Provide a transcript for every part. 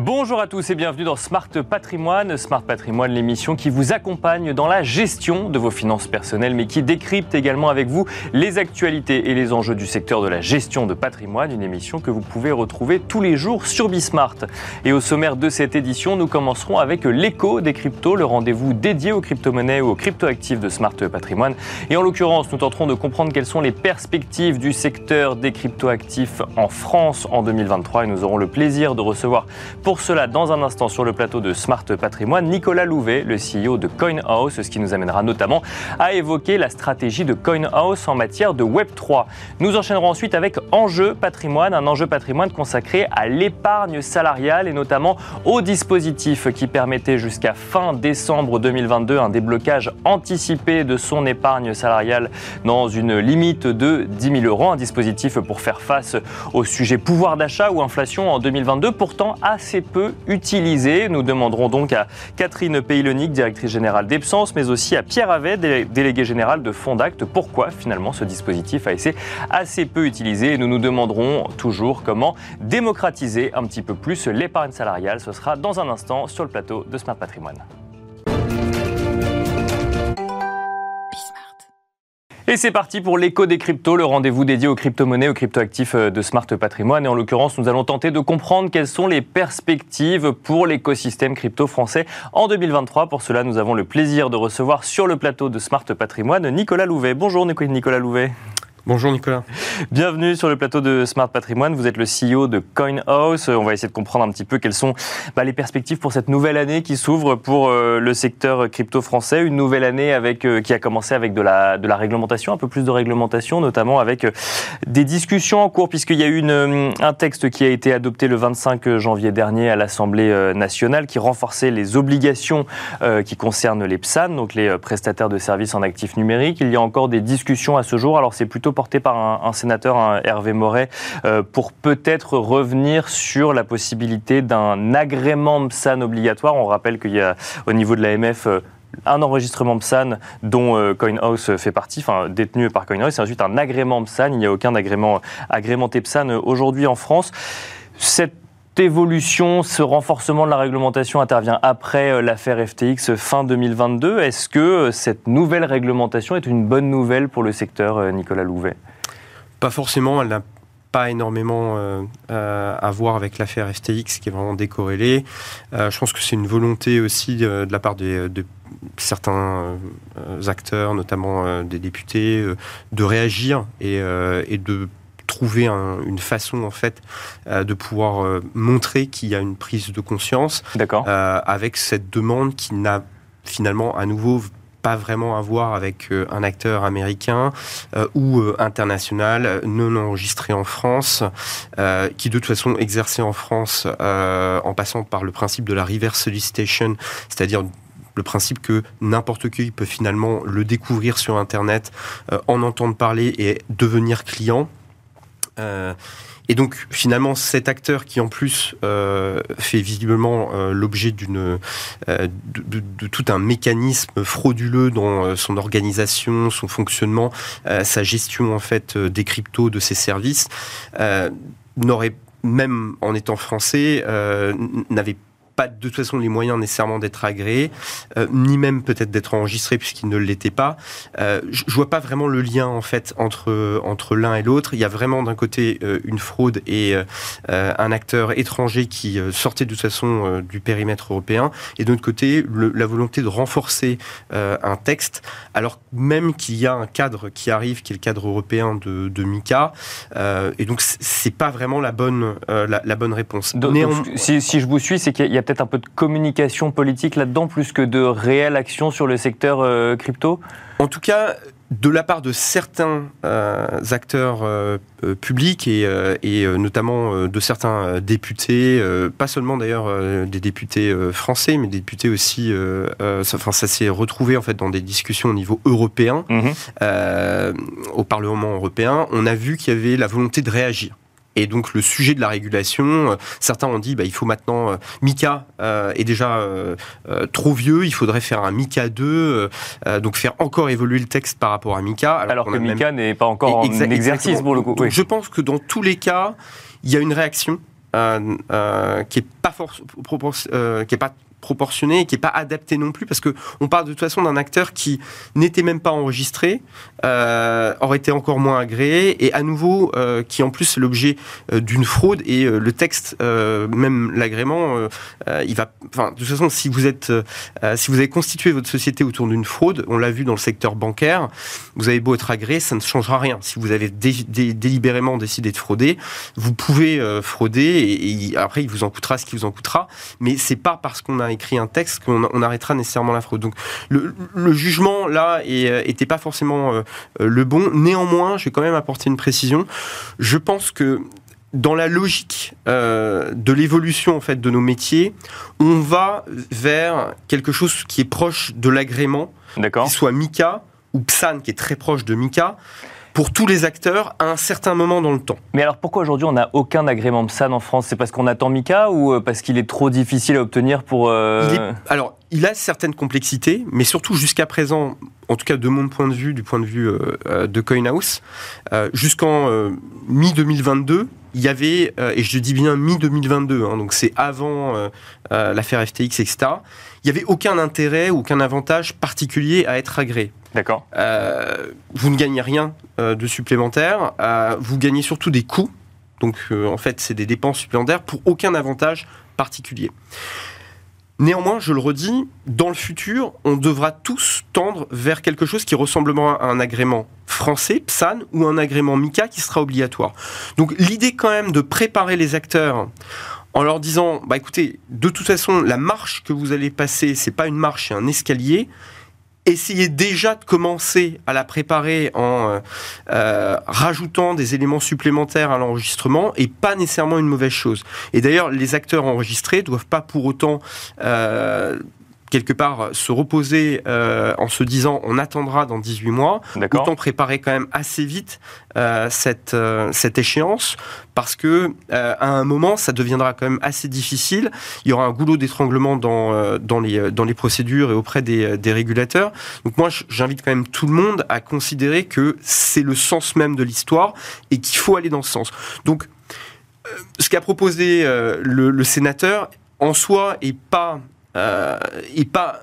Bonjour à tous et bienvenue dans Smart Patrimoine. Smart Patrimoine, l'émission qui vous accompagne dans la gestion de vos finances personnelles, mais qui décrypte également avec vous les actualités et les enjeux du secteur de la gestion de patrimoine. Une émission que vous pouvez retrouver tous les jours sur Bismart. Et au sommaire de cette édition, nous commencerons avec l'écho des cryptos, le rendez-vous dédié aux crypto-monnaies ou aux crypto-actifs de Smart Patrimoine. Et en l'occurrence, nous tenterons de comprendre quelles sont les perspectives du secteur des crypto-actifs en France en 2023. Et nous aurons le plaisir de recevoir pour cela, dans un instant, sur le plateau de Smart Patrimoine, Nicolas Louvet, le CEO de CoinHouse, ce qui nous amènera notamment à évoquer la stratégie de CoinHouse en matière de Web3. Nous enchaînerons ensuite avec Enjeu Patrimoine, un enjeu patrimoine consacré à l'épargne salariale et notamment au dispositif qui permettait jusqu'à fin décembre 2022 un déblocage anticipé de son épargne salariale dans une limite de 10 000 euros, un dispositif pour faire face au sujet pouvoir d'achat ou inflation en 2022, pourtant assez peu utilisé. Nous demanderons donc à Catherine Peylonic, directrice générale d'Epsens, mais aussi à Pierre Avet, délégué général de Fondact, pourquoi finalement ce dispositif a été assez peu utilisé. Nous nous demanderons toujours comment démocratiser un petit peu plus l'épargne salariale. Ce sera dans un instant sur le plateau de Smart Patrimoine. Et c'est parti pour l'écho des cryptos, le rendez-vous dédié aux crypto-monnaies, aux crypto-actifs euh, de Smart Patrimoine. Et en l'occurrence, nous allons tenter de comprendre quelles sont les perspectives pour l'écosystème crypto français en 2023. Pour cela, nous avons le plaisir de recevoir sur le plateau de Smart Patrimoine Nicolas Louvet. Bonjour Nicolas Louvet. Bonjour Nicolas. Bienvenue sur le plateau de Smart Patrimoine. Vous êtes le CEO de CoinHouse. On va essayer de comprendre un petit peu quelles sont bah, les perspectives pour cette nouvelle année qui s'ouvre pour euh, le secteur crypto français. Une nouvelle année avec, euh, qui a commencé avec de la, réglementation, un peu plus de réglementation, notamment avec euh, des discussions en cours, puisqu'il y a eu un texte qui a été adopté le 25 janvier dernier à l'Assemblée nationale qui renforçait les obligations qui concernent les PSAN, donc les prestataires de services en actifs numériques. Il y a encore des discussions à ce jour. Alors c'est plutôt porté par un, sénateur, Hervé Moret, euh, pour peut-être revenir sur la possibilité d'un agrément PSAN obligatoire. On rappelle qu'il y a au niveau de l'AMF euh, un enregistrement PSAN dont euh, CoinHouse fait partie, enfin détenu par CoinHouse, c'est ensuite un agrément PSAN. Il n'y a aucun agrément agrémenté PSAN aujourd'hui en France. Cette évolution, ce renforcement de la réglementation intervient après l'affaire FTX fin 2022. Est-ce que cette nouvelle réglementation est une bonne nouvelle pour le secteur, Nicolas Louvet? Pas forcément, elle n'a pas énormément à voir avec l'affaire FTX qui est vraiment décorrélée. je pense que c'est une volonté aussi de, la part de certains acteurs, notamment des députés, de réagir et, et de trouver une façon en fait euh, de pouvoir euh, montrer qu'il y a une prise de conscience euh, avec cette demande qui n'a finalement à nouveau pas vraiment à voir avec un acteur américain ou international non enregistré en France, qui de toute façon exerçait en France en passant par le principe de la reverse solicitation, c'est-à-dire le principe que n'importe qui peut finalement le découvrir sur Internet, en entendre parler et devenir client. Euh, et donc finalement cet acteur qui en plus euh, fait visiblement euh, l'objet d'une de, de, tout un mécanisme frauduleux dans son organisation, son fonctionnement, sa gestion en fait des cryptos, de ses services, n'aurait même en étant français, n'avait de toute façon les moyens nécessairement d'être agréés, euh, ni même peut-être d'être enregistrés puisqu'ils ne l'étaient pas. Euh, je vois pas vraiment le lien en fait entre entre l'un et l'autre. Il y a vraiment d'un côté euh, une fraude et un acteur étranger qui sortait de toute façon du périmètre européen, et de l'autre côté la volonté de renforcer un texte, alors même qu'il y a un cadre qui arrive, qui est le cadre européen de, de MICA, et donc c'est pas vraiment la bonne la, bonne réponse. si, si, je vous suis, c'est qu'il y a peut-être un peu de communication politique là-dedans, plus que de réelle action sur le secteur euh, crypto? En tout cas, de la part de certains euh, acteurs euh, publics et, et notamment de certains députés, pas seulement d'ailleurs des députés français, mais des députés aussi. Ça, s'est retrouvé en fait dans des discussions au niveau européen, mmh au Parlement européen. On a vu qu'il y avait la volonté de réagir. Et donc le sujet de la régulation, euh, certains ont dit bah, il faut maintenant euh, Mika euh, est déjà trop vieux, il faudrait faire un Mika 2, donc faire encore évoluer le texte par rapport à Mika. Alors, que Mika n'est pas encore en exercice pour le coup. Je pense que dans tous les cas, il y a une réaction qui est pas qui est pas proportionné et qui n'est pas adapté non plus parce que on parle de toute façon d'un acteur qui n'était même pas enregistré, euh, aurait été encore moins agréé et à nouveau euh, qui en plus l'objet euh, d'une fraude et le texte, même l'agrément, il va. Enfin, de toute façon, si vous êtes, si vous avez constitué votre société autour d'une fraude, on l'a vu dans le secteur bancaire, vous avez beau être agréé, ça ne changera rien. Si vous avez délibérément décidé de frauder, vous pouvez frauder et, et, après il vous en coûtera ce qui vous en coûtera, mais c'est pas parce qu'on a écrit un texte qu'on arrêtera nécessairement la fraude. Donc le, jugement là n'était pas forcément euh, le bon. Néanmoins, je vais quand même apporter une précision. Je pense que dans la logique euh, de l'évolution en fait de nos métiers, on va vers quelque chose qui est proche de l'agrément, qui soit Mika ou Psan qui est très proche de Mika pour tous les acteurs à un certain moment dans le temps. Mais alors pourquoi aujourd'hui on n'a aucun agrément PSAN en France? C'est parce qu'on attend Mika ou euh, parce qu'il est trop difficile à obtenir pour... Euh, alors, il a certaines complexités, mais surtout jusqu'à présent, en tout cas de mon point de vue, du point de vue euh, de CoinHouse, jusqu'en mi-2022, il y avait, et je dis bien mi-2022, hein, donc c'est avant l'affaire FTX, etc., il n'y avait aucun intérêt, aucun avantage particulier à être agréé. D'accord. Euh, vous ne gagnez rien euh, de supplémentaire. Euh, vous gagnez surtout des coûts. Donc, en fait, c'est des dépenses supplémentaires pour aucun avantage particulier. Néanmoins, je le redis, dans le futur, on devra tous tendre vers quelque chose qui ressemblera à un agrément français, PSAN, ou un agrément MICA qui sera obligatoire. Donc l'idée quand même de préparer les acteurs en leur disant, bah écoutez, de toute façon, la marche que vous allez passer, c'est pas une marche, c'est un escalier essayez déjà de commencer à la préparer en euh, euh, rajoutant des éléments supplémentaires à l'enregistrement et pas nécessairement une mauvaise chose. Et d'ailleurs, les acteurs enregistrés doivent pas pour autant euh, quelque part se reposer euh, en se disant on attendra dans 18 mois, autant préparer quand même assez vite euh, cette, euh, cette échéance parce que à un moment ça deviendra quand même assez difficile. Il y aura un goulot d'étranglement dans, dans, les, dans les procédures et auprès des, des régulateurs. Donc moi j'invite quand même tout le monde à considérer que c'est le sens même de l'histoire et qu'il faut aller dans ce sens. Donc ce qu'a proposé le, le sénateur en soi est pas euh, et pas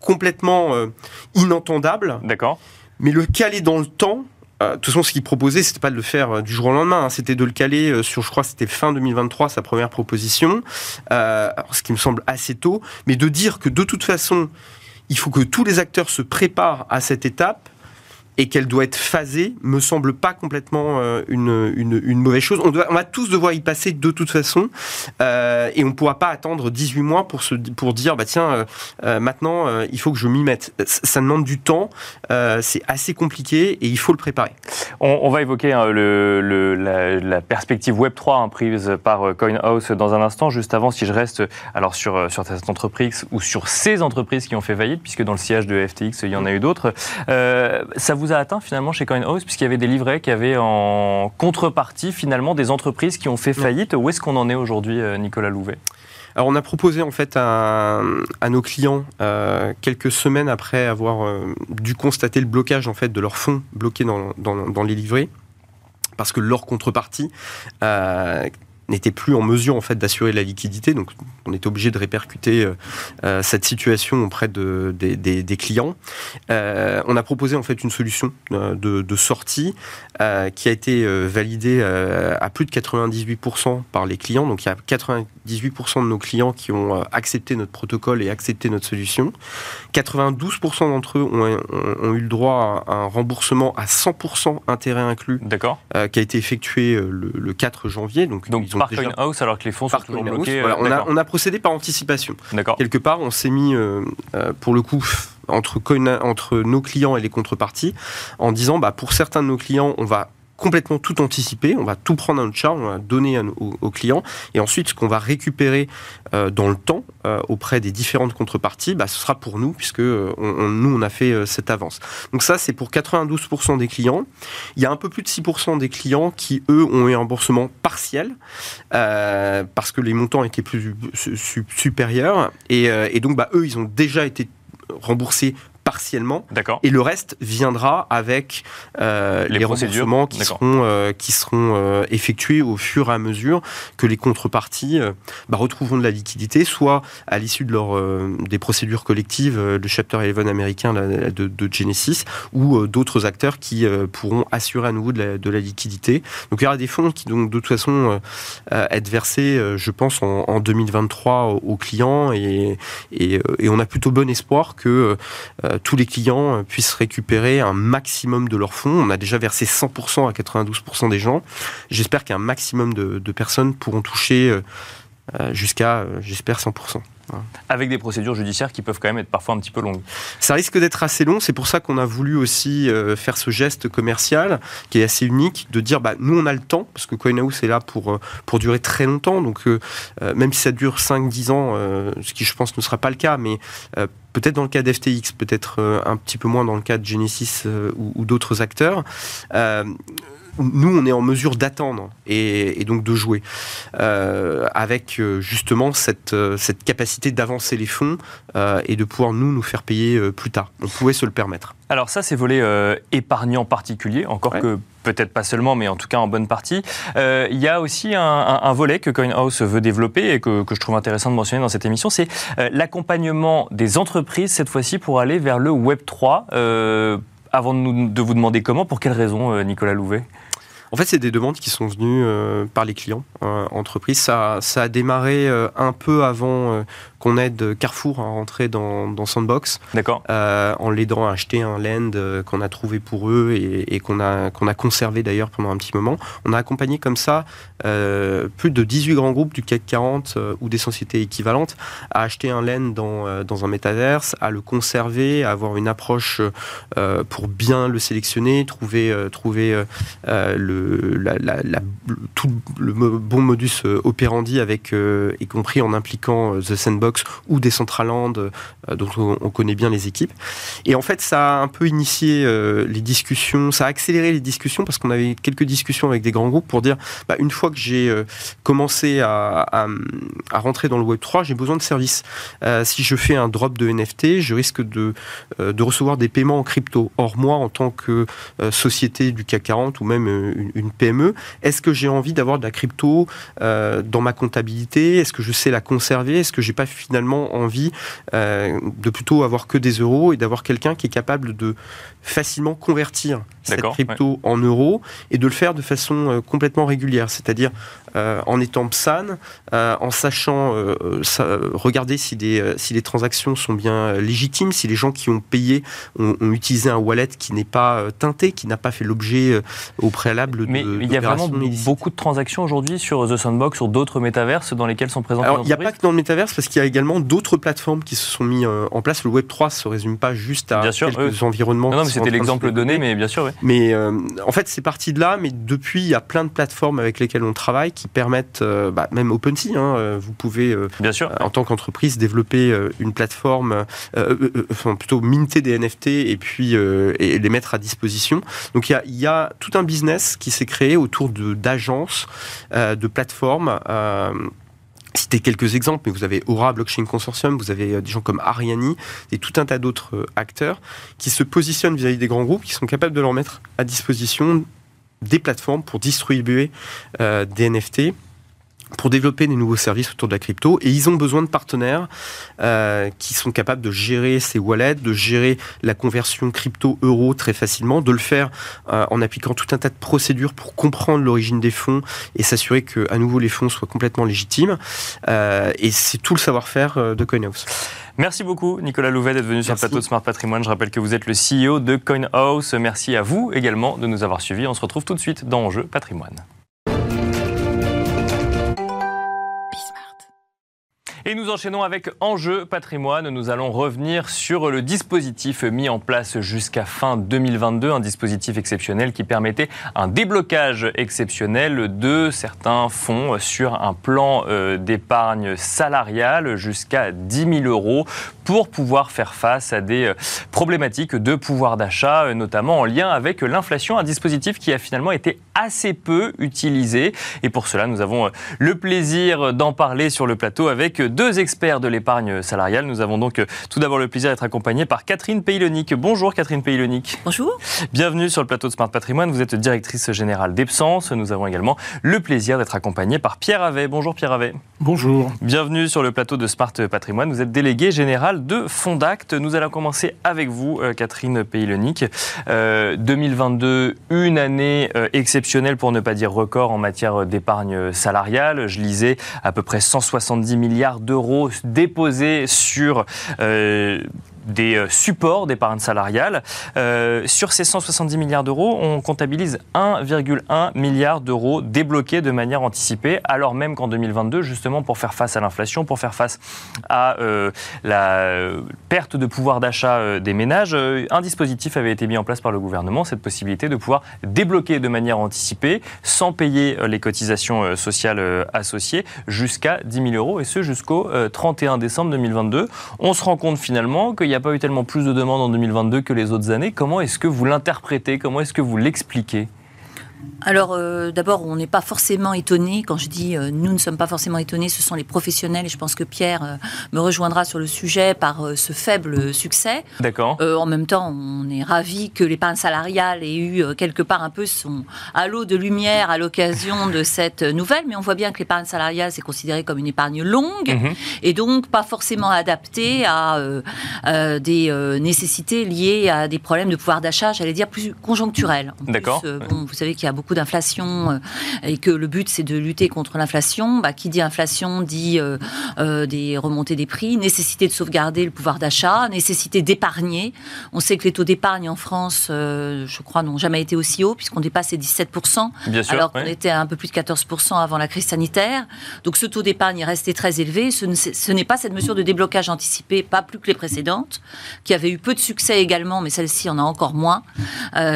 complètement euh, inentendable. D'accord. Mais le caler dans le temps, euh, de toute façon, ce qu'il proposait, c'était pas de le faire du jour au lendemain, hein. c'était de le caler sur, je crois, c'était fin 2023, sa première proposition, ce qui me semble assez tôt, mais de dire que de toute façon, il faut que tous les acteurs se préparent à cette étape et qu'elle doit être phasée me semble pas complètement euh, une, une, mauvaise chose. On, doit, on va tous devoir y passer de toute façon euh, et on ne pourra pas attendre 18 mois pour, se, pour dire bah tiens euh, maintenant il faut que je m'y mette. Ça demande du temps, c'est assez compliqué et il faut le préparer. On, va évoquer hein, la, perspective Web 3 hein, prise par CoinHouse dans un instant. Juste avant, si je reste alors sur, sur cette entreprise ou sur ces entreprises qui ont fait faillite, puisque dans le sillage de FTX il y en a eu d'autres, ça vous a atteint finalement chez CoinHouse, puisqu'il y avait des livrets qui avaient en contrepartie finalement des entreprises qui ont fait faillite. Où est-ce qu'on en est aujourd'hui, euh, Nicolas Louvet? Alors on a proposé en fait à, nos clients euh, quelques semaines après avoir euh, dû constater le blocage en fait de leurs fonds bloqués dans, dans les livrets parce que leur contrepartie n'était plus en mesure en fait d'assurer la liquidité. Donc on était obligé de répercuter euh, euh, cette situation auprès de, des, clients. Euh, on a proposé en fait une solution de, sortie qui a été validée à plus de 98% par les clients. Donc il y a 98% de nos clients qui ont accepté notre protocole et accepté notre solution. 92% d'entre eux ont, eu le droit à un remboursement à 100% intérêt inclus. D'accord. qui a été effectué le, 4 janvier. Donc, Donc par CoinHouse alors que les fonds sont toujours bloqués. Euh, on, a, procédé par anticipation. Quelque part, on s'est mis, euh, euh, pour le coup, entre, entre nos clients et les contreparties, en disant, bah, pour certains de nos clients, on va complètement tout anticiper, on va tout prendre à notre charge, on va donner aux, clients, et ensuite ce qu'on va récupérer euh, dans le temps euh, auprès des différentes contreparties, bah, ce sera pour nous, puisque euh, nous on a fait cette avance. Donc ça c'est pour 92% des clients. Il y a un peu plus de 6% des clients qui eux ont eu un remboursement partiel, parce que les montants étaient plus supérieurs, et, donc bah, eux ils ont déjà été remboursés partiellement. Et le reste viendra avec euh, les, remboursements qui seront, euh, qui seront euh, effectués au fur et à mesure que les contreparties bah, retrouveront de la liquidité, soit à l'issue de leur, des procédures collectives, le Chapter 11 américain de, de Genesis, ou d'autres acteurs qui pourront assurer à nouveau de la, liquidité. Donc il y aura des fonds qui, donc, de toute façon, être versés, je pense, en, 2023 aux clients et, et, et, on a plutôt bon espoir que tous les clients puissent récupérer un maximum de leurs fonds. On a déjà versé 100% à 92% des gens. J'espère qu'un maximum de, personnes pourront toucher euh, jusqu'à, euh, j'espère, 100%. Avec des procédures judiciaires qui peuvent quand même être parfois un petit peu longues. Ça risque d'être assez long, c'est pour ça qu'on a voulu aussi faire ce geste commercial qui est assez unique, de dire bah, nous on a le temps, parce que CoinHouse est là pour, pour durer très longtemps, donc même si ça dure 5-10 ans, ce qui je pense ne sera pas le cas, mais peut-être dans le cas d'FTX, peut-être euh, un petit peu moins dans le cas de Genesis euh, ou, d'autres acteurs. Euh, nous, on est en mesure d'attendre et, donc de jouer avec justement cette, cette capacité d'avancer les fonds et de pouvoir nous nous faire payer plus tard. On pouvait se le permettre. Alors ça, c'est volet épargnant particulier, encore que peut-être pas seulement, mais en tout cas en bonne partie. Euh, il y a aussi un, volet que CoinHouse veut développer et que, je trouve intéressant de mentionner dans cette émission, c'est euh, l'accompagnement des entreprises, cette fois-ci pour aller vers le Web 3. Euh, avant de, de, vous demander comment, pour quelles raisons, Nicolas Louvet? En fait, c'est des demandes qui sont venues par les clients entreprises. Ça, ça, a démarré un peu avant qu'on aide Carrefour à rentrer dans, Sandbox. D'accord. Euh, en l'aidant à acheter un land euh, qu'on a trouvé pour eux et, qu'on a, qu'on a conservé d'ailleurs pendant un petit moment. On a accompagné comme ça euh, plus de 18 grands groupes du CAC 40 ou des sociétés équivalentes à acheter un land dans, dans un métaverse, à le conserver, à avoir une approche pour bien le sélectionner, trouver, trouver le, la, tout le bon modus operandi avec, y compris en impliquant The Sandbox ou des Centraland euh, dont on, connaît bien les équipes. Et en fait, ça a un peu initié euh, les discussions, ça a accéléré les discussions parce qu'on avait quelques discussions avec des grands groupes pour dire, bah, une fois que j'ai euh, commencé à, rentrer dans le Web 3, j'ai besoin de services. si je fais un drop de NFT, je risque de, recevoir des paiements en crypto. Or, moi, en tant que société du CAC 40 ou même une, PME, est-ce que j'ai envie d'avoir de la crypto dans ma comptabilité? Est-ce que je sais la conserver? Est-ce que j'ai pas finalement envie euh, de plutôt avoir que des euros et d'avoir quelqu'un qui est capable de facilement convertir cette crypto en euros et de le faire de façon euh, complètement régulière, c'est-à-dire euh, en étant PSAN, en sachant regarder si, des, si les transactions sont bien légitimes, si les gens qui ont payé ont, utilisé un wallet qui n'est pas teinté, qui n'a pas fait l'objet au préalable Mais de Mais il y a vraiment beaucoup de transactions aujourd'hui sur The Sandbox, sur d'autres métaverses dans lesquels sont présents Alors, il n'y a pas que dans le métaverse, parce qu'il y a également d'autres plateformes qui se sont mis euh, en place. Le Web 3 ne se résume pas juste à quelques environnements. Non, mais c'était l'exemple donné, mais bien sûr. Oui. Mais euh, en fait, c'est parti de là. Mais depuis, il y a plein de plateformes avec lesquelles on travaille qui permettent, euh, bah, même OpenSea, hein, vous pouvez, bien sûr, en tant qu'entreprise, développer une plateforme, enfin plutôt minter des NFT et puis et les mettre à disposition. Donc il y a, y a, tout un business qui s'est créé autour d'agences, de, de plateformes citer quelques exemples, mais vous avez Aura Blockchain Consortium, vous avez euh, des gens comme Ariani et tout un tas d'autres euh, acteurs qui se positionnent vis-à-vis des grands groupes, qui sont capables de leur mettre à disposition des plateformes pour distribuer euh, des NFT pour développer des nouveaux services autour de la crypto et ils ont besoin de partenaires euh, qui sont capables de gérer ces wallets, de gérer la conversion crypto-euro très facilement, de le faire euh, en appliquant tout un tas de procédures pour comprendre l'origine des fonds et s'assurer que à nouveau les fonds soient complètement légitimes. Euh, et c'est tout le savoir-faire de CoinHouse. Merci beaucoup Nicolas Louvet d'être venu sur le plateau de Smart Patrimoine. Je rappelle que vous êtes le CEO de CoinHouse. Merci à vous également de nous avoir suivis. On se retrouve tout de suite dans Enjeu Patrimoine. Et nous enchaînons avec Enjeu patrimoine. Nous allons revenir sur le dispositif mis en place jusqu'à fin 2022, un dispositif exceptionnel qui permettait un déblocage exceptionnel de certains fonds sur un plan euh, d'épargne salariale jusqu'à 10 000 euros pour pouvoir faire face à des euh, problématiques de pouvoir d'achat, euh, notamment en lien avec l'inflation, un dispositif qui a finalement été assez peu utilisé. Et pour cela, nous avons le plaisir d'en parler sur le plateau avec deux experts de l'épargne salariale. Nous avons donc tout d'abord le plaisir d'être accompagnés par Catherine Paylonic. Bonjour Catherine Paylonic. Bonjour. Bienvenue sur le plateau de Smart Patrimoine. Vous êtes directrice générale d'Epsens. Nous avons également le plaisir d'être accompagnés par Pierre Avet. Bonjour Pierre Avet. Bonjour. Bienvenue sur le plateau de Smart Patrimoine. Vous êtes délégué général de Fondact. Nous allons commencer avec vous, Catherine Paylonic. 2022, une année exceptionnelle pour ne pas dire record en matière d'épargne salariale. Je lisais à peu près 170 milliards d'euros déposés sur euh, des euh, supports d'épargne salariale. Euh, sur ces 170 milliards d'euros, on comptabilise 1,1 milliard d'euros débloqués de manière anticipée, alors même qu'en 2022, justement pour faire face à l'inflation, pour faire face à euh, la perte de pouvoir d'achat des ménages, un dispositif avait été mis en place par le gouvernement, cette possibilité de pouvoir débloquer de manière anticipée, sans payer les cotisations sociales associées, jusqu'à 10 000 euros, et ce jusqu'au 31 décembre 2022. On se rend compte finalement qu'il y a a pas eu tellement plus de demandes en 2022 que les autres années. Comment est-ce que vous l'interprétez? Comment est-ce que vous l'expliquez? Alors, euh, d'abord, on n'est pas forcément étonné. Quand je dis euh, nous ne sommes pas forcément étonnés, ce sont les professionnels. Et je pense que Pierre euh, me rejoindra sur le sujet par ce faible succès. D'accord. en même temps, on est ravi que l'épargne salariale ait eu quelque part un peu son halo de lumière à l'occasion de cette nouvelle. Mais on voit bien que l'épargne salariale, c'est considéré comme une épargne longue mhm. et donc pas forcément adaptée à des nécessités liées à des problèmes de pouvoir d'achat, j'allais dire plus conjoncturels. D'accord. Bon, vous savez qu'il y a beaucoup d'inflation euh, et que le but c'est de lutter contre l'inflation, bah, qui dit inflation dit euh, euh, des remontées des prix, nécessité de sauvegarder le pouvoir d'achat, nécessité d'épargner. On sait que les taux d'épargne en France, je crois, n'ont jamais été aussi hauts puisqu'on dépasse les 17%, alors qu'on était à un peu plus de 14% avant la crise sanitaire. Donc ce taux d'épargne est resté très élevé. Ce n'est pas cette mesure de déblocage anticipé, pas plus que les précédentes, qui avait eu peu de succès également, mais celle-ci en a encore moins,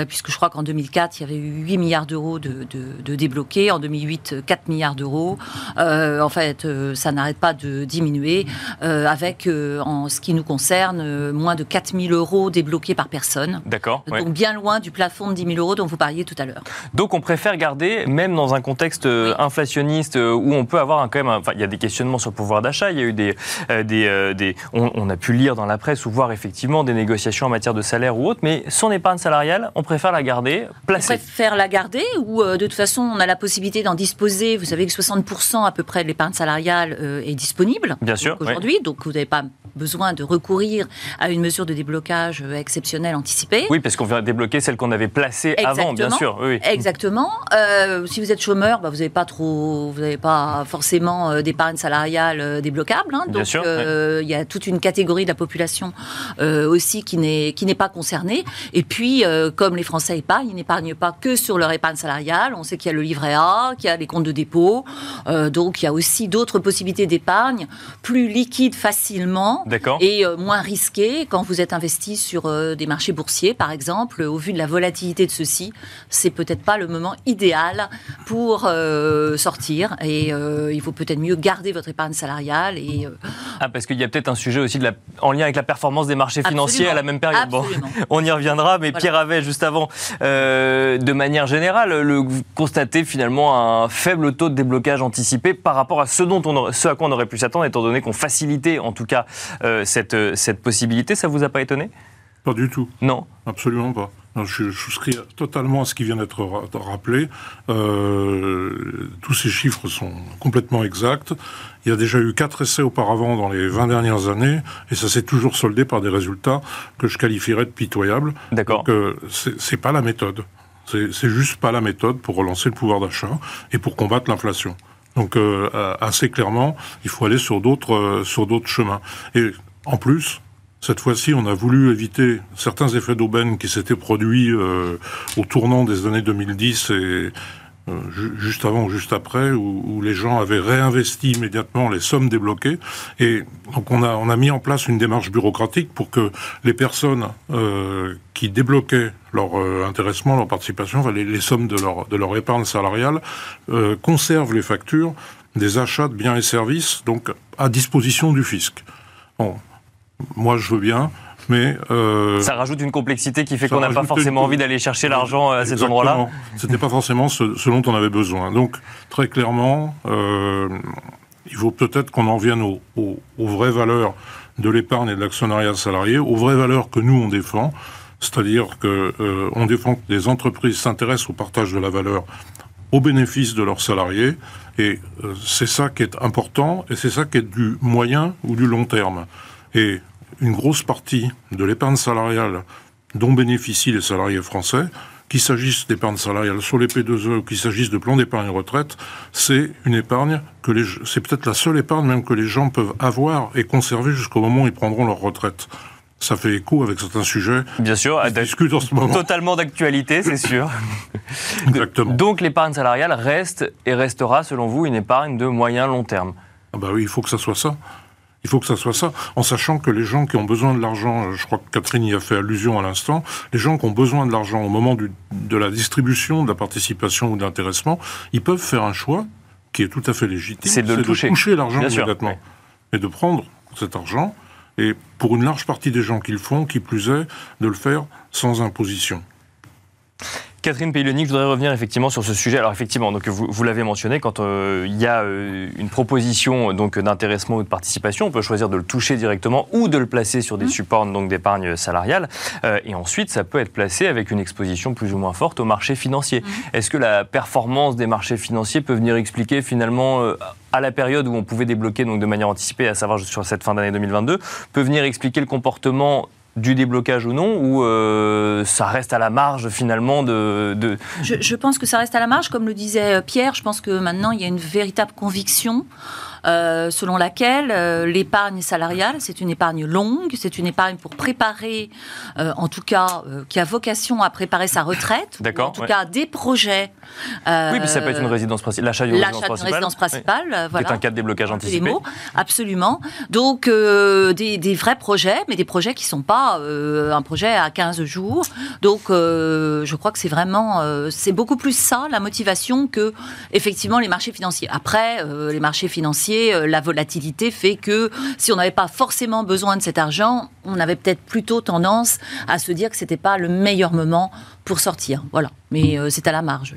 puisque je crois qu'en 2004, il y avait eu 8 milliards d'euros de, de, débloquer. En 2008, 4 milliards d'euros. Euh, en fait, euh, ça n'arrête pas de diminuer, euh, avec, en ce qui nous concerne, moins de 4 000 euros débloqués par personne. D'accord. Donc bien loin du plafond de 10 000 euros dont vous parliez tout à l'heure. Donc on préfère garder, même dans un contexte inflationniste où on peut avoir quand même, enfin, il y a des questionnements sur le pouvoir d'achat, il y a eu des, des, des on, on, a pu lire dans la presse ou voir effectivement des négociations en matière de salaire ou autre, mais son épargne salariale, on préfère la garder placée. On préfère la garder où euh, de toute façon on a la possibilité d'en disposer? Vous savez que 60% à peu près de l'épargne salariale euh, est disponible Bien sûr, aujourd'hui, donc vous n'avez pas besoin de recourir à une mesure de déblocage euh, exceptionnelle anticipée. Oui, parce qu'on vient débloquer celle qu'on avait placée avant, bien sûr. Oui. Exactement. si vous êtes chômeur, bah, vous n'avez pas trop, vous n'avez pas forcément d'épargne salariale débloquable. Hein. donc il y a toute une catégorie de la population aussi qui n'est qui n'est pas concernée. Et puis, comme les Français épargnent, ils n'épargnent pas que sur leur épargne salariale on sait qu'il y a le livret A, qu'il y a les comptes de dépôt. Euh, donc il y a aussi d'autres possibilités d'épargne plus liquides facilement et euh, moins risquées quand vous êtes investi sur euh, des marchés boursiers, par exemple. Au vu de la volatilité de ceux-ci, c'est peut-être pas le moment idéal pour sortir. Et il faut peut-être mieux garder votre épargne salariale. Et, ah, parce qu'il y a peut-être un sujet aussi de la... en lien avec la performance des marchés financiers à la même période. Bon, on y reviendra, mais Pierre avait juste avant, de manière générale, le, constater finalement un faible taux de déblocage anticipé par rapport à ce, dont on, ce à quoi on aurait pu s'attendre, étant donné qu'on facilitait en tout cas euh, cette, euh, cette possibilité. Ça vous a pas étonné? Pas du tout. Non Absolument pas. je, souscris totalement à ce qui vient d'être rappelé. Euh, tous ces chiffres sont complètement exacts. Il y a déjà eu quatre essais auparavant dans les 20 dernières années, et ça s'est toujours soldé par des résultats que je qualifierais de pitoyables. D'accord. Donc, euh, c'est pas la méthode. C'est juste pas la méthode pour relancer le pouvoir d'achat et pour combattre l'inflation. Donc euh, assez clairement, il faut aller sur d'autres euh, sur d'autres chemins. Et en plus, cette fois-ci, on a voulu éviter certains effets d'aubaine qui s'étaient produits euh, au tournant des années 2010 et euh, juste avant ou juste après, où, les gens avaient réinvesti immédiatement les sommes débloquées. Et donc on a, on a mis en place une démarche bureaucratique pour que les personnes euh, qui débloquaient leur euh, intéressement, leur participation, les, sommes de leur, de leur épargne salariale, conservent les factures des achats de biens et services, donc à disposition du fisc. Bon, moi je veux bien, mais euh, ça rajoute une complexité qui fait qu'on n'a pas forcément envie d'aller chercher l'argent à cet endroit-là. C'était pas forcément ce, dont on avait besoin. Donc très clairement, euh, il faut peut-être qu'on en vienne aux, aux vraies valeurs de l'épargne et de l'actionnariat salarié, aux vraies valeurs que nous on défend, c'est-à-dire que euh, on défend que des entreprises s'intéressent au partage de la valeur au bénéfice de leurs salariés, et euh, c'est ça qui est important, et c'est ça qui est du moyen ou du long terme. Et une grosse partie de l'épargne salariale dont bénéficient les salariés français, qu'il s'agisse d'épargne salariale sur les P2E ou qu'il s'agisse de plan d'épargne retraite, c'est une épargne que les, c'est peut-être la seule épargne même que les gens peuvent avoir et conserver jusqu'au moment où ils prendront leur retraite. Ça fait écho avec certains sujets. Bien sûr, discute en ce moment. Totalement d'actualité, c'est sûr. Exactement. Donc l'épargne salariale reste et restera, selon vous, une épargne de moyen long terme? Ah bah oui, il faut que ça soit ça. Il faut que ça soit ça, en sachant que les gens qui ont besoin de l'argent, euh, je crois que Catherine y a fait allusion à l'instant, les gens qui ont besoin de l'argent au moment du, de la distribution, de la participation ou de l'intéressement, ils peuvent faire un choix qui est tout à fait légitime. C'est de, toucher, l'argent immédiatement. Et de prendre cet argent, et pour une large partie des gens qui le font, qui plus est, de le faire sans imposition. Catherine Paylonic, je voudrais revenir effectivement sur ce sujet. Alors effectivement, donc vous, vous l'avez mentionné, quand euh, il y a euh, une proposition donc d'intéressement ou de participation, on peut choisir de le toucher directement ou de le placer sur des mmh. supports donc d'épargne salariale. Euh, et ensuite, ça peut être placé avec une exposition plus ou moins forte au marché financier. Mmh. Est-ce que la performance des marchés financiers peut venir expliquer finalement à la période où on pouvait débloquer donc de manière anticipée, à savoir sur cette fin d'année 2022, peut venir expliquer le comportement du déblocage ou non, ou euh, ça reste à la marge finalement de... Je, je, pense que ça reste à la marge, comme le disait Pierre, je pense que maintenant il y a une véritable conviction euh, selon laquelle euh, l'épargne salariale, c'est une épargne longue, c'est une épargne pour préparer, euh, en tout cas, qui a vocation à préparer sa retraite, en tout cas des projets. oui, mais ça peut être une résidence principale, l'achat d'une résidence principale. résidence principale, voilà. C'est un cas de déblocage anticipé. Mots, absolument. Donc, des, des, vrais projets, mais des projets qui ne sont pas un projet à 15 jours. Donc, je crois que c'est vraiment, c'est beaucoup plus ça, la motivation, que, effectivement, les marchés financiers. Après, les marchés financiers, euh, la volatilité fait que si on n'avait pas forcément besoin de cet argent, on avait peut-être plutôt tendance à se dire que c'était pas le meilleur moment pour sortir. Voilà. Mais euh, c'est à la marge.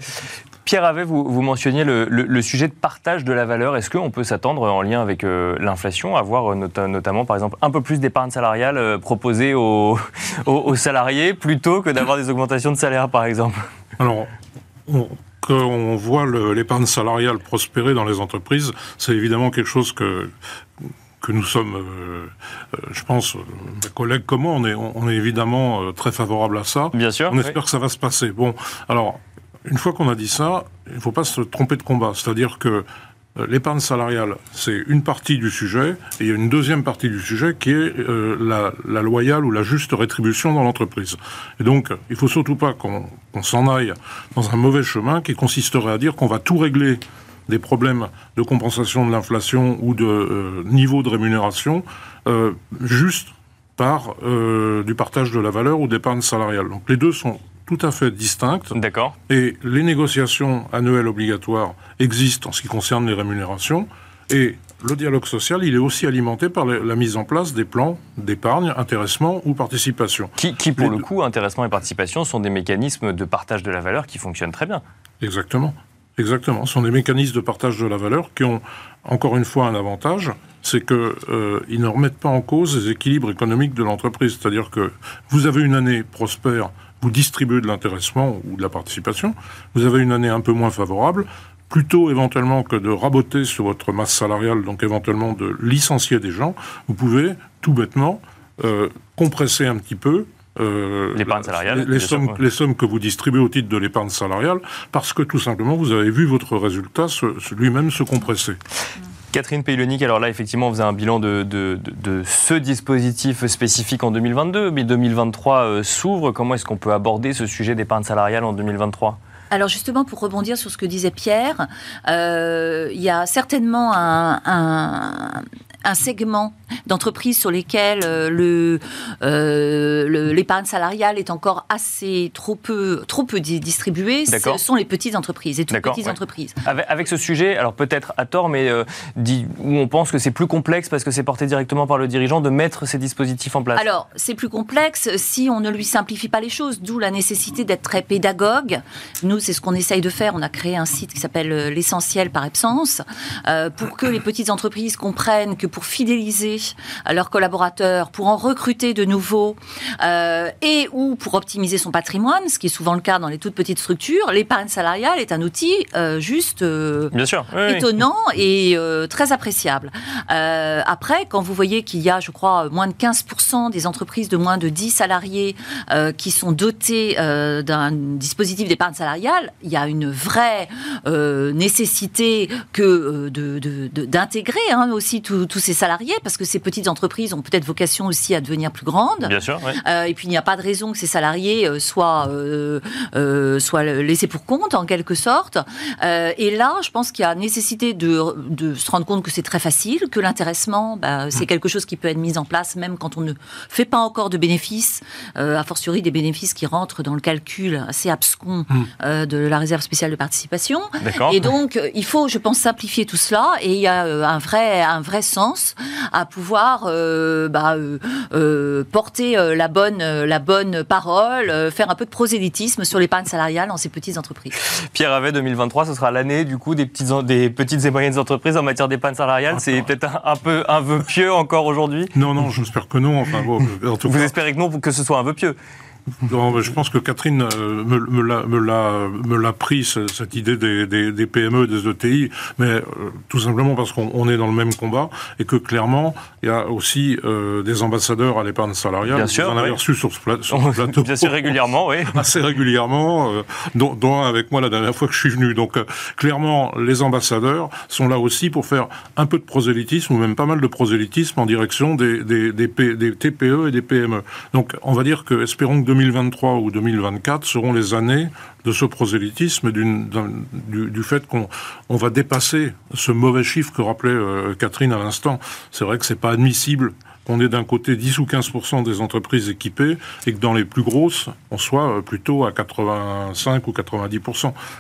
Pierre Avet, vous, vous mentionniez le, sujet de partage de la valeur. Est-ce qu'on peut s'attendre, en lien avec euh, l'inflation, à voir notamment, par exemple, un peu plus d'épargne salariale proposée aux, aux, salariés plutôt que d'avoir des augmentations de salaire, par exemple? Alors, qu'on voit l'épargne salariale prospérer dans les entreprises, c'est évidemment quelque chose que que nous sommes, euh, euh, je pense, mes collègues comme moi, on est, on est évidemment euh, très favorable à ça. Bien sûr. On espère que ça va se passer. Bon, alors, une fois qu'on a dit ça, il ne faut pas se tromper de combat. C'est-à-dire que euh, l'épargne salariale, c'est une partie du sujet, et il y a une deuxième partie du sujet qui est euh, la, loyale ou la juste rétribution dans l'entreprise. Et donc, il faut surtout pas qu'on s'en aille dans un mauvais chemin qui consisterait à dire qu'on va tout régler des problèmes de compensation de l'inflation ou de euh, niveau de rémunération juste par du partage de la valeur ou d'épargne salariale. Donc les deux sont tout à fait distinctes. D'accord. Et les négociations annuelles obligatoires existent en ce qui concerne les rémunérations. Et le dialogue social, il est aussi alimenté par la mise en place des plans d'épargne, intéressement ou participation. Qui, qui pour le coup, intéressement et participation, sont des mécanismes de partage de la valeur qui fonctionnent très bien. Exactement. Exactement. Ce sont des mécanismes de partage de la valeur qui ont, encore une fois, un avantage, c'est qu'ils euh, ne remettent pas en cause les équilibres économiques de l'entreprise. C'est-à-dire que vous avez une année prospère vous distribuez de l'intéressement ou de la participation, vous avez une année un peu moins favorable, plutôt éventuellement que de raboter sur votre masse salariale, donc éventuellement de licencier des gens, vous pouvez tout bêtement euh, compresser un petit peu euh, l'épargne salariale, les, sommes, les sommes que vous distribuez au titre de l'épargne salariale, parce que tout simplement vous avez vu votre résultat lui-même se compresser. Catherine Paylonic, alors là, effectivement, on faisait un bilan de, ce dispositif spécifique en 2022, mais 2023 euh, s'ouvre. Comment est-ce qu'on peut aborder ce sujet d'épargne salariale en 2023 alors justement, pour rebondir sur ce que disait Pierre, euh, il y a certainement un, un segment d'entreprises sur lesquelles euh, le, euh, l'épargne salariale est encore assez trop peu, trop peu distribuée, ce sont les petites entreprises et toutes petites entreprises. Avec, ce sujet, alors peut-être à tort, mais euh, dit, où on pense que c'est plus complexe parce que c'est porté directement par le dirigeant de mettre ces dispositifs en place. Alors, c'est plus complexe si on ne lui simplifie pas les choses, d'où la nécessité d'être très pédagogue. Nous, c'est ce qu'on essaye de faire. On a créé un site qui s'appelle l'essentiel par absence pour que les petites entreprises comprennent que pour fidéliser à leurs collaborateurs, pour en recruter de nouveaux, euh, et ou pour optimiser son patrimoine, ce qui est souvent le cas dans les toutes petites structures, l'épargne salariale est un outil euh, juste euh, Bien sûr. étonnant et très appréciable. après, quand vous voyez qu'il y a, je crois, moins de 15% des entreprises de moins de 10 salariés qui sont dotées d'un dispositif d'épargne salariale, il y a une vraie nécessité que d'intégrer hein, aussi tous ces salariés, parce que ces petites entreprises ont peut-être vocation aussi à devenir plus grandes. Bien sûr. Euh, et puis il n'y a pas de raison que ces salariés euh, soient, euh, soient laissés pour compte en quelque sorte. et là, je pense qu'il y a nécessité de, de, se rendre compte que c'est très facile, que l'intéressement, bah, c'est mm. quelque chose qui peut être mis en place même quand on ne fait pas encore de bénéfices, a fortiori des bénéfices qui rentrent dans le calcul assez abscon mm. de la réserve spéciale de participation. Et donc, il faut, je pense, simplifier tout cela. Et il y a un vrai, un vrai sens à pouvoir euh, bah, euh, euh, porter la bonne, la bonne parole, faire un peu de prosélytisme sur l'épargne salariale dans ces petites entreprises. Pierre Avet, 2023, ce sera l'année du coup des petites, des petites et moyennes entreprises en matière d'épargne salariale. C'est peut-être un, peu un vœu pieux encore aujourd'hui. Non, non, j'espère que non. Enfin, Vous espérez que non, que ce soit un vœu pieux non, je pense que Catherine euh, me, l'a pris, cette idée des, des, des, PME, des ETI, mais euh, tout simplement parce qu'on est dans le même combat et que clairement, il y a aussi euh, des ambassadeurs à l'épargne salariale. Bien sûr, Vous en avez reçu sur ce, plateau. Bien sûr, régulièrement, oui. Assez régulièrement, dont, avec moi la dernière fois que je suis venu. Donc, clairement, les ambassadeurs sont là aussi pour faire un peu de prosélytisme, ou même pas mal de prosélytisme en direction des TPE et des PME. Donc, on va dire que, espérons que 2023 ou 2024 seront les années de ce prosélytisme, du, fait qu'on on va dépasser ce mauvais chiffre que rappelait euh, Catherine à l'instant. C'est vrai que c'est pas admissible qu'on ait d'un côté 10 ou 15 des entreprises équipées et que dans les plus grosses, on soit euh, plutôt à 85 ou 90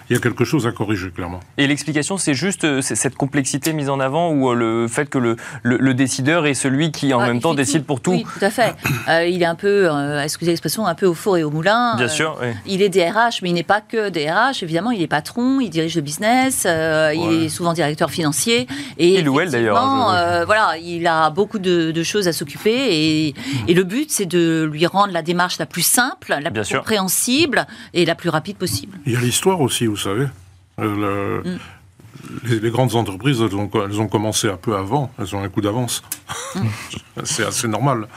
Il y a quelque chose à corriger, clairement. Et l'explication, c'est juste euh, cette complexité mise en avant ou euh, le fait que le, le, décideur est celui qui, en même temps, décide pour tout? Oui, tout à fait. il est un peu, excusez l'expression, un peu au four et au moulin. Bien sûr. Il est DRH, mais il n'est pas que DRH. Évidemment, il est patron, il dirige le business, il est souvent directeur financier. Et il ou elle, d'ailleurs. Hein, voilà, il a beaucoup de, de choses à s'occuper. Et, le but, c'est de lui rendre la démarche la plus simple, la plus compréhensible et la plus rapide possible. Il y a l'histoire aussi, vous savez. Euh, mm les, grandes entreprises, elles ont, elles ont, commencé un peu avant, elles ont un coup d'avance. c'est assez normal.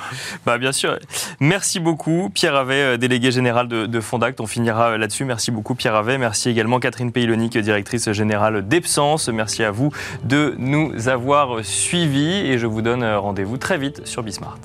Bah, bien sûr. Merci beaucoup, Pierre Avet, euh, délégué général de, Fondact. On finira euh, là-dessus. Merci beaucoup, Pierre Avet. Merci également, Catherine Paylonic, directrice générale d'Epsens. Merci à vous de nous avoir suivis et je vous donne euh, rendez-vous très vite sur Bismart.